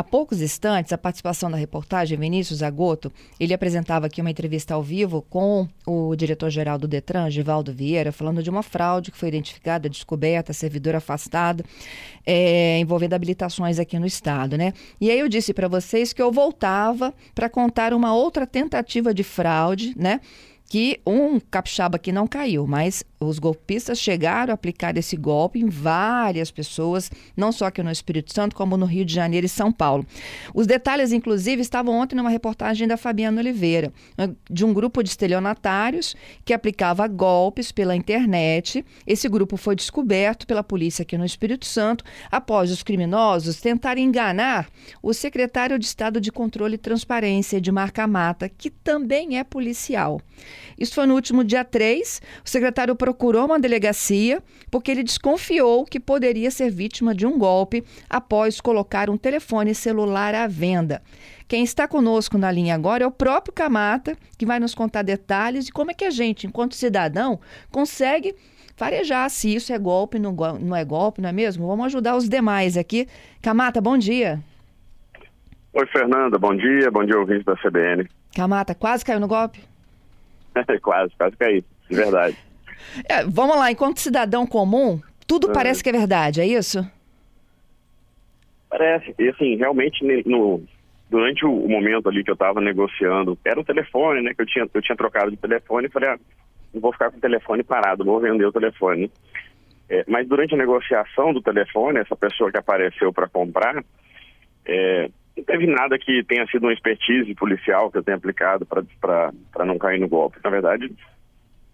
Há poucos instantes, a participação da reportagem Vinícius Agoto, ele apresentava aqui uma entrevista ao vivo com o diretor-geral do Detran, Givaldo Vieira, falando de uma fraude que foi identificada, descoberta, servidor afastado, é, envolvendo habilitações aqui no estado, né? E aí eu disse para vocês que eu voltava para contar uma outra tentativa de fraude, né? que um capixaba que não caiu, mas os golpistas chegaram a aplicar esse golpe em várias pessoas, não só aqui no Espírito Santo, como no Rio de Janeiro e São Paulo. Os detalhes, inclusive, estavam ontem numa reportagem da Fabiana Oliveira, de um grupo de estelionatários que aplicava golpes pela internet. Esse grupo foi descoberto pela polícia aqui no Espírito Santo após os criminosos tentarem enganar o secretário de Estado de Controle e Transparência, de Marca Mata, que também é policial. Isso foi no último dia 3. O secretário procurou uma delegacia porque ele desconfiou que poderia ser vítima de um golpe após colocar um telefone celular à venda. Quem está conosco na linha agora é o próprio Camata, que vai nos contar detalhes de como é que a gente, enquanto cidadão, consegue farejar se isso é golpe, não, não é golpe, não é mesmo? Vamos ajudar os demais aqui. Camata, bom dia. Oi, Fernanda, bom dia. Bom dia, ouvinte da CBN. Camata, quase caiu no golpe? quase, quase caí, de verdade. É, vamos lá, enquanto cidadão comum, tudo uhum. parece que é verdade, é isso? Parece, e assim, realmente no, durante o momento ali que eu estava negociando, era o telefone, né, que eu tinha, eu tinha trocado de telefone e falei, ah, não vou ficar com o telefone parado, vou vender o telefone. É, mas durante a negociação do telefone, essa pessoa que apareceu para comprar, é, não teve nada que tenha sido uma expertise policial que eu tenha aplicado para não cair no golpe. Na verdade,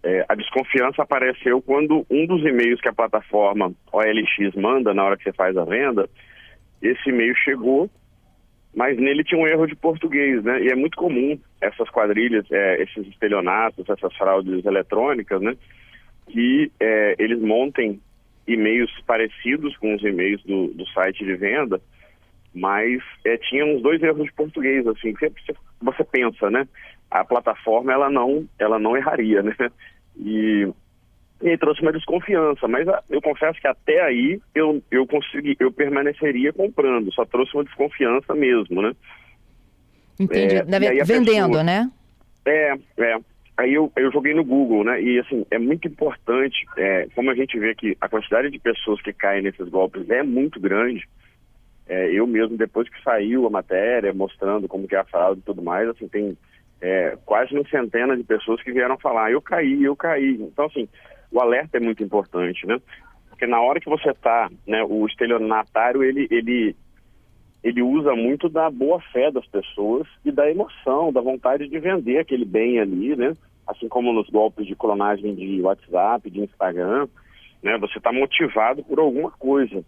é, a desconfiança apareceu quando um dos e-mails que a plataforma OLX manda na hora que você faz a venda, esse e-mail chegou, mas nele tinha um erro de português, né? E é muito comum essas quadrilhas, é, esses estelionatos, essas fraudes eletrônicas, né? Que é, eles montem e-mails parecidos com os e-mails do, do site de venda, mas é, tinha uns dois erros de português, assim, que você, você pensa, né? A plataforma, ela não, ela não erraria, né? E, e trouxe uma desconfiança, mas a, eu confesso que até aí eu, eu consegui, eu permaneceria comprando, só trouxe uma desconfiança mesmo, né? Entendi, é, vendendo, pessoa, né? É, é. Aí eu, eu joguei no Google, né? E assim, é muito importante, é, como a gente vê que a quantidade de pessoas que caem nesses golpes é muito grande, é, eu mesmo, depois que saiu a matéria, mostrando como que é a fraude e tudo mais, assim, tem é, quase uma centena de pessoas que vieram falar, eu caí, eu caí. Então, assim, o alerta é muito importante, né? Porque na hora que você está, né, o estelionatário, ele, ele, ele usa muito da boa fé das pessoas e da emoção, da vontade de vender aquele bem ali, né? Assim como nos golpes de clonagem de WhatsApp, de Instagram, né? Você está motivado por alguma coisa.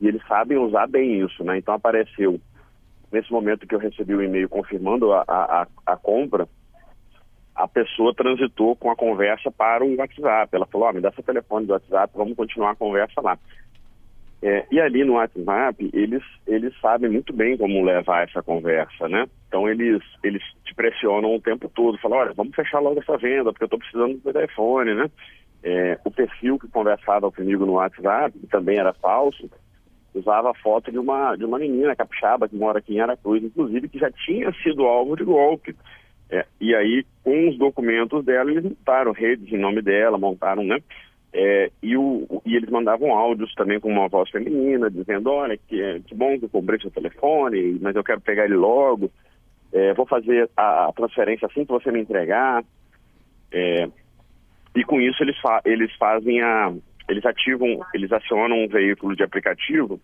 E eles sabem usar bem isso, né? Então apareceu, nesse momento que eu recebi o e-mail confirmando a, a, a compra, a pessoa transitou com a conversa para um WhatsApp. Ela falou, oh, me dá seu telefone do WhatsApp, vamos continuar a conversa lá. É, e ali no WhatsApp, eles, eles sabem muito bem como levar essa conversa, né? Então eles, eles te pressionam o tempo todo, falam, olha, vamos fechar logo essa venda, porque eu estou precisando do telefone, né? É, o perfil que conversava comigo no WhatsApp, que também era falso, usava a foto de uma, de uma menina capixaba que mora aqui em Aracruz, inclusive, que já tinha sido alvo de golpe. É, e aí, com os documentos dela, eles montaram redes em nome dela, montaram, né? É, e, o, e eles mandavam áudios também com uma voz feminina, dizendo, olha, que, que bom que eu comprei seu telefone, mas eu quero pegar ele logo, é, vou fazer a, a, transferência assim que você me entregar. É, e com isso eles, fa eles fazem a, eles ativam, eles acionam um veículo de aplicativo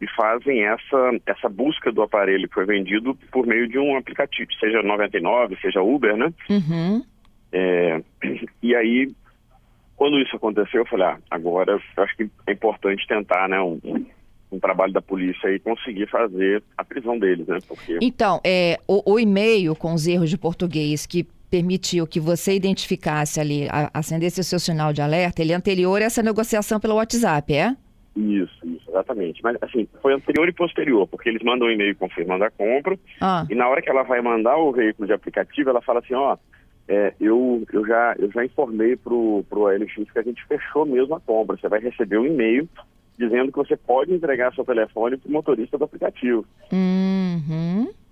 e fazem essa, essa busca do aparelho que foi vendido por meio de um aplicativo, seja 99, seja Uber, né? Uhum. É, e aí, quando isso aconteceu, eu falei, ah, agora eu acho que é importante tentar, né, um, um trabalho da polícia e conseguir fazer a prisão deles, né? Porque... Então, é, o, o e-mail com os erros de português que permitiu que você identificasse ali, acendesse o seu sinal de alerta, ele é anterior a essa negociação pelo WhatsApp, é? Isso, isso, exatamente. Mas assim, foi anterior e posterior, porque eles mandam um e-mail confirmando a compra ah. e na hora que ela vai mandar o veículo de aplicativo, ela fala assim, ó, é, eu, eu, já, eu já informei pro, pro OLX que a gente fechou mesmo a compra. Você vai receber um e-mail dizendo que você pode entregar seu telefone para o motorista do aplicativo. Uhum.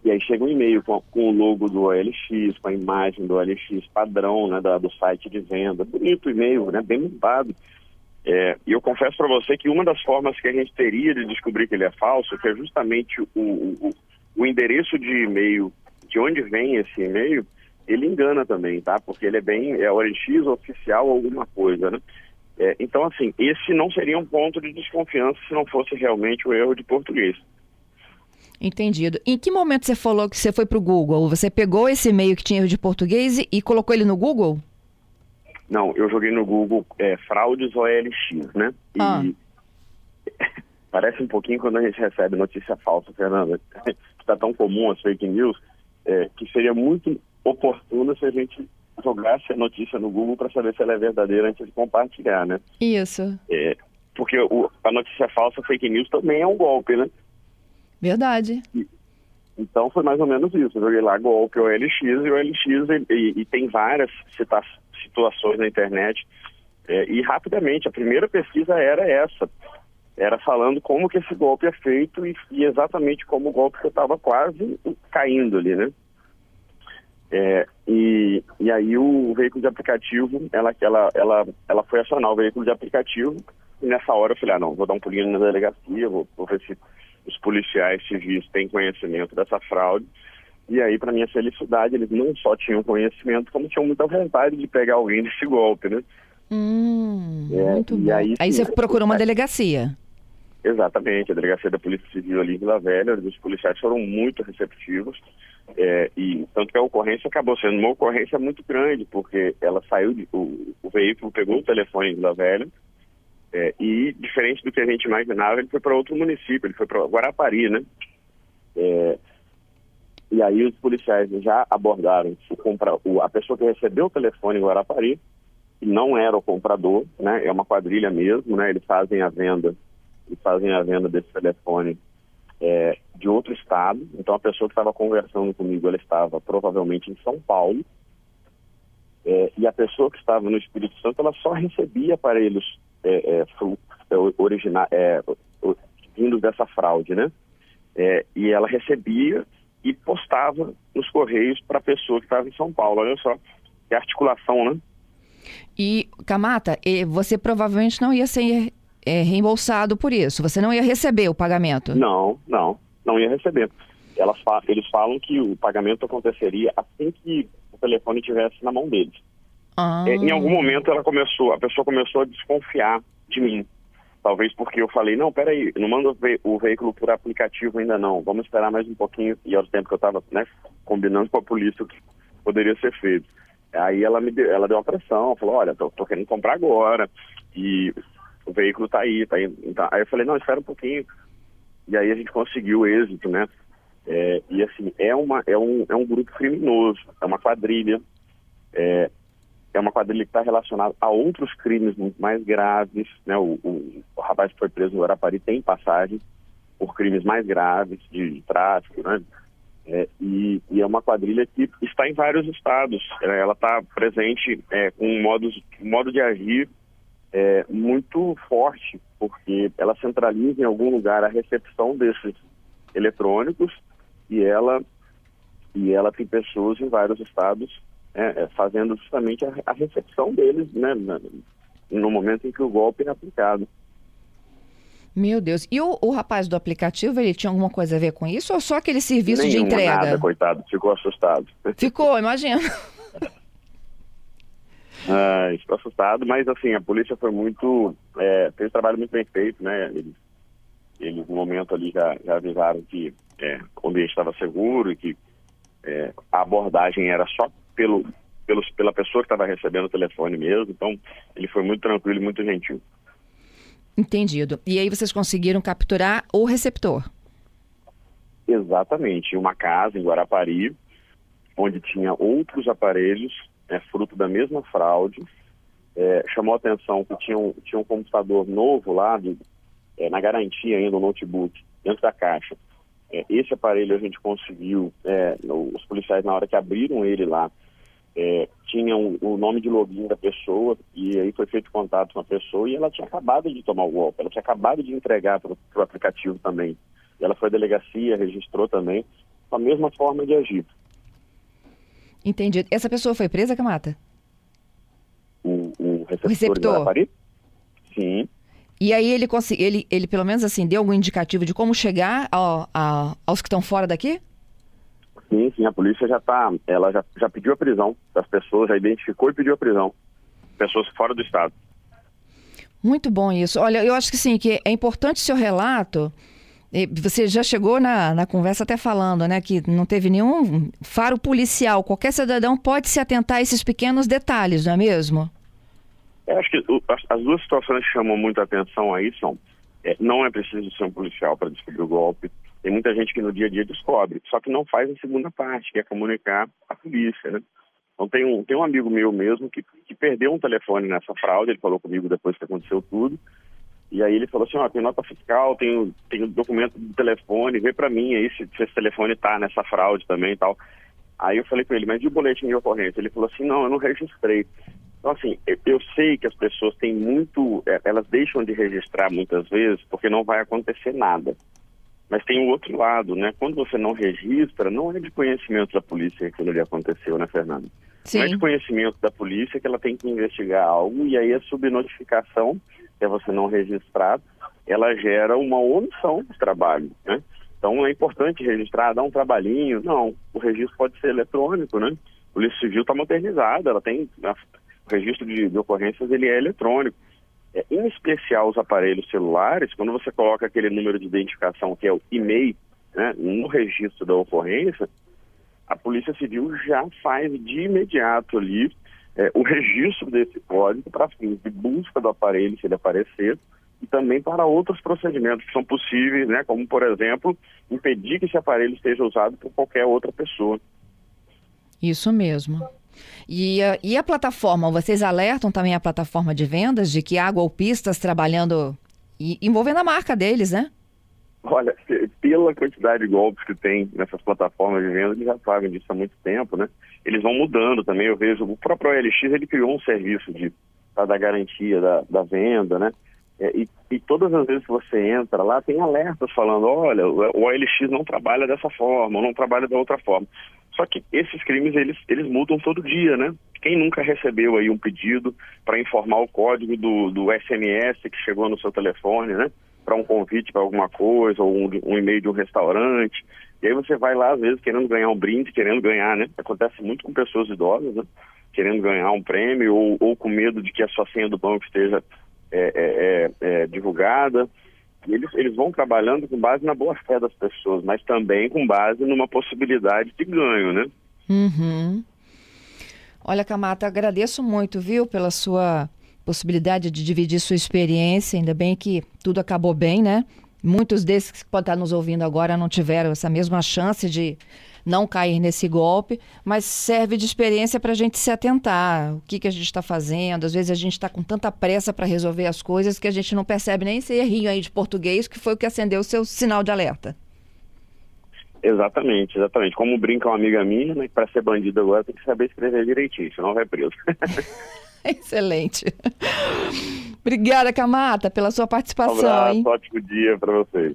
E aí chega um e-mail com, com, o logo do OLX, com a imagem do OLX padrão, né, da, do site de venda. Bonito e-mail, né, bem limpado. É, e eu confesso para você que uma das formas que a gente teria de descobrir que ele é falso, que é justamente o, o, o endereço de e-mail, de onde vem esse e-mail, ele engana também, tá? Porque ele é bem, é OLX oficial alguma coisa, né? É, então, assim, esse não seria um ponto de desconfiança se não fosse realmente o erro de português. Entendido. Em que momento você falou que você foi para o Google? Você pegou esse e-mail que tinha erro de português e colocou ele no Google? Não, eu joguei no Google é, fraudes OLX, né? E ah. parece um pouquinho quando a gente recebe notícia falsa, Fernanda. Está tão comum as fake news, é, que seria muito oportuno se a gente jogasse a notícia no Google para saber se ela é verdadeira antes de compartilhar, né? Isso. É, porque o, a notícia falsa, fake news, também é um golpe, né? Verdade. E, então foi mais ou menos isso. Eu joguei lá golpe OLX e o OLX e, e, e tem várias cita situações na internet. É, e rapidamente, a primeira pesquisa era essa. Era falando como que esse golpe é feito e, e exatamente como o golpe que estava quase caindo ali, né? É, e, e aí o veículo de aplicativo, ela, ela, ela, ela foi acionar o veículo de aplicativo e nessa hora eu falei, ah não, vou dar um pulinho na delegacia, vou, vou ver se os policiais civis têm conhecimento dessa fraude. E aí, para minha felicidade, eles não só tinham conhecimento, como tinham muita vontade de pegar alguém desse golpe, né? Hum, é, muito bom. Aí, aí você procurou uma delegacia. Exatamente, a delegacia da Polícia Civil ali em Vila Velha, os policiais foram muito receptivos. É, e tanto que a ocorrência acabou sendo uma ocorrência muito grande, porque ela saiu, de, o, o, veículo pegou o telefone em Vila Velha, é, e diferente do que a gente imaginava, ele foi para outro município, ele foi para Guarapari, né? É, e aí os policiais já abordaram o compra, o, a pessoa que recebeu o telefone em Guarapari, e não era o comprador, né? É uma quadrilha mesmo, né? Eles fazem a venda, eles fazem a venda desse telefone é, de outro estado. Então, a pessoa que estava conversando comigo, ela estava provavelmente em São Paulo. É, e a pessoa que estava no Espírito Santo, ela só recebia aparelhos é, é, é originais, é, vindos dessa fraude, né? E ela recebia e postava nos correios para a pessoa que estava em São Paulo. Olha só, que articulação, né? E, Camata, você provavelmente não ia ser reembolsado por isso? Você não ia receber o pagamento? Não, não, não ia receber. Elas, eles falam que o pagamento aconteceria assim que o telefone estivesse na mão deles. Ah. É, em algum momento ela começou, a pessoa começou a desconfiar de mim. Talvez porque eu falei, não, peraí, não manda o veículo por aplicativo ainda não, vamos esperar mais um pouquinho. E ao tempo que eu estava né, combinando com a polícia o que poderia ser feito. Aí ela me deu, ela deu uma pressão, falou, olha, tô, tô querendo comprar agora. E o veículo está aí, tá aí. Tá. Aí eu falei, não, espera um pouquinho. E aí a gente conseguiu o êxito, né? É, e assim, é, uma, é, um, é um grupo criminoso, é uma quadrilha, é, é uma quadrilha que está relacionada a outros crimes muito mais graves, né? O, o, o rapaz que foi preso no Guarapari tem passagem por crimes mais graves de, de tráfico, né? É, e, e, é uma quadrilha que está em vários estados. Ela está presente é, com um modo, modo de agir é, muito forte, porque ela centraliza em algum lugar a recepção desses eletrônicos e ela e ela tem pessoas em vários estados é, é fazendo justamente a, a, recepção deles, né, no momento em que o golpe é aplicado. Meu Deus. E o, o, rapaz do aplicativo, ele tinha alguma coisa a ver com isso ou só aquele serviço Nenhuma, de entrega? nada, coitado. Ficou assustado. Ficou, imagina. Ah, estou assustado, mas assim, a polícia foi muito. É, fez um trabalho muito bem feito, né? Eles, eles no momento ali já, já avisaram que é, o ambiente estava seguro e que é, a abordagem era só pelo, pelos, pela pessoa que estava recebendo o telefone mesmo. Então, ele foi muito tranquilo e muito gentil. Entendido. E aí vocês conseguiram capturar o receptor? Exatamente. Uma casa em Guarapari, onde tinha outros aparelhos é fruto da mesma fraude. É, chamou a atenção que tinha um, tinha um computador novo lá, de, é, na garantia ainda, o notebook, dentro da caixa. É, esse aparelho a gente conseguiu, é, os policiais na hora que abriram ele lá, é, tinham o nome de login da pessoa e aí foi feito contato com a pessoa e ela tinha acabado de tomar o golpe, ela tinha acabado de entregar para o aplicativo também. E ela foi à delegacia, registrou também, com a mesma forma de agir. Entendi. Essa pessoa foi presa, Camata? O, o receptor, o receptor. Sim. E aí ele, ele, ele pelo menos assim, deu algum indicativo de como chegar ao, ao, aos que estão fora daqui? Sim, sim, a polícia já está, ela já, já pediu a prisão das pessoas, já identificou e pediu a prisão. Pessoas fora do estado. Muito bom isso. Olha, eu acho que sim, que é importante seu relato. Você já chegou na, na conversa até falando, né, que não teve nenhum faro policial. Qualquer cidadão pode se atentar a esses pequenos detalhes, não é mesmo? Eu acho que as, as duas situações que chamam muita atenção aí são é, não é preciso ser um policial para descobrir o golpe. Tem muita gente que no dia a dia descobre, só que não faz a segunda parte, que é comunicar à polícia, né? Então tem um, tem um amigo meu mesmo que, que perdeu um telefone nessa fraude, ele falou comigo depois que aconteceu tudo, e aí ele falou assim, ó, tem nota fiscal, tem, tem documento do telefone, vê para mim aí se, se esse telefone tá nessa fraude também e tal. Aí eu falei com ele, mas e o boletim de ocorrência? Ele falou assim, não, eu não registrei. Então, assim, eu, sei que as pessoas têm muito, é, elas deixam de registrar muitas vezes porque não vai acontecer nada. Mas tem o outro lado, né? Quando você não registra, não é de conhecimento da polícia que aquilo ali aconteceu, né, Fernanda? Sim. Não é de conhecimento da polícia que ela tem que investigar algo e aí a subnotificação, que é você não registrar, ela gera uma omissão de trabalho, né? Então é importante registrar, dar um trabalhinho. Não, o registro pode ser eletrônico, né? A Polícia Civil está modernizada, ela tem o registro de, de ocorrências ele é eletrônico. É, em especial os aparelhos celulares, quando você coloca aquele número de identificação que é o e-mail né, no registro da ocorrência, a Polícia Civil já faz de imediato ali é, o registro desse código para fins de busca do aparelho, se ele aparecer, e também para outros procedimentos que são possíveis, né, como, por exemplo, impedir que esse aparelho esteja usado por qualquer outra pessoa. Isso mesmo. E, e a plataforma, vocês alertam também a plataforma de vendas de que há golpistas trabalhando e envolvendo a marca deles, né? Olha, pela quantidade de golpes que tem nessas plataformas de venda, eles já sabem disso há muito tempo, né? Eles vão mudando também, eu vejo, o próprio OLX, ele criou um serviço de, da garantia da, da venda, né? É, e, e, todas as vezes que você entra lá, tem alertas falando, olha, o OLX não trabalha dessa forma, ou não trabalha da outra forma. Só que esses crimes, eles, eles mudam todo dia, né? Quem nunca recebeu aí um pedido para informar o código do, do SMS que chegou no seu telefone, né? Para um convite para alguma coisa, ou um, um e-mail de um restaurante. E aí você vai lá, às vezes, querendo ganhar um brinde, querendo ganhar, né? Acontece muito com pessoas idosas, né? Querendo ganhar um prêmio, ou, ou com medo de que a sua senha do banco esteja é, é, é, é divulgada eles, eles vão trabalhando com base na boa-fé das pessoas, mas também com base numa possibilidade de ganho, né? Uhum. Olha, Camata, agradeço muito, viu, pela sua possibilidade de dividir sua experiência. Ainda bem que tudo acabou bem, né? Muitos desses que podem estar nos ouvindo agora não tiveram essa mesma chance de não cair nesse golpe, mas serve de experiência para a gente se atentar. O que, que a gente está fazendo? Às vezes a gente está com tanta pressa para resolver as coisas que a gente não percebe nem esse errinho aí de português que foi o que acendeu o seu sinal de alerta. Exatamente, exatamente. Como brinca uma amiga minha, né, para ser bandido agora tem que saber escrever direitinho, senão vai preso. Excelente. Obrigada, Camata, pela sua participação. Um abraço, hein? ótimo dia para vocês.